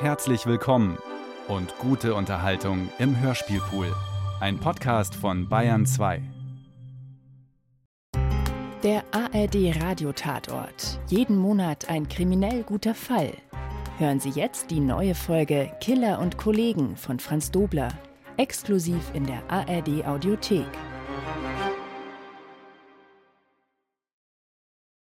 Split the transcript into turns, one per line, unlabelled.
Herzlich willkommen und gute Unterhaltung im Hörspielpool. Ein Podcast von Bayern 2.
Der ARD Radiotatort. Jeden Monat ein kriminell guter Fall. Hören Sie jetzt die neue Folge Killer und Kollegen von Franz Dobler. Exklusiv in der ARD Audiothek.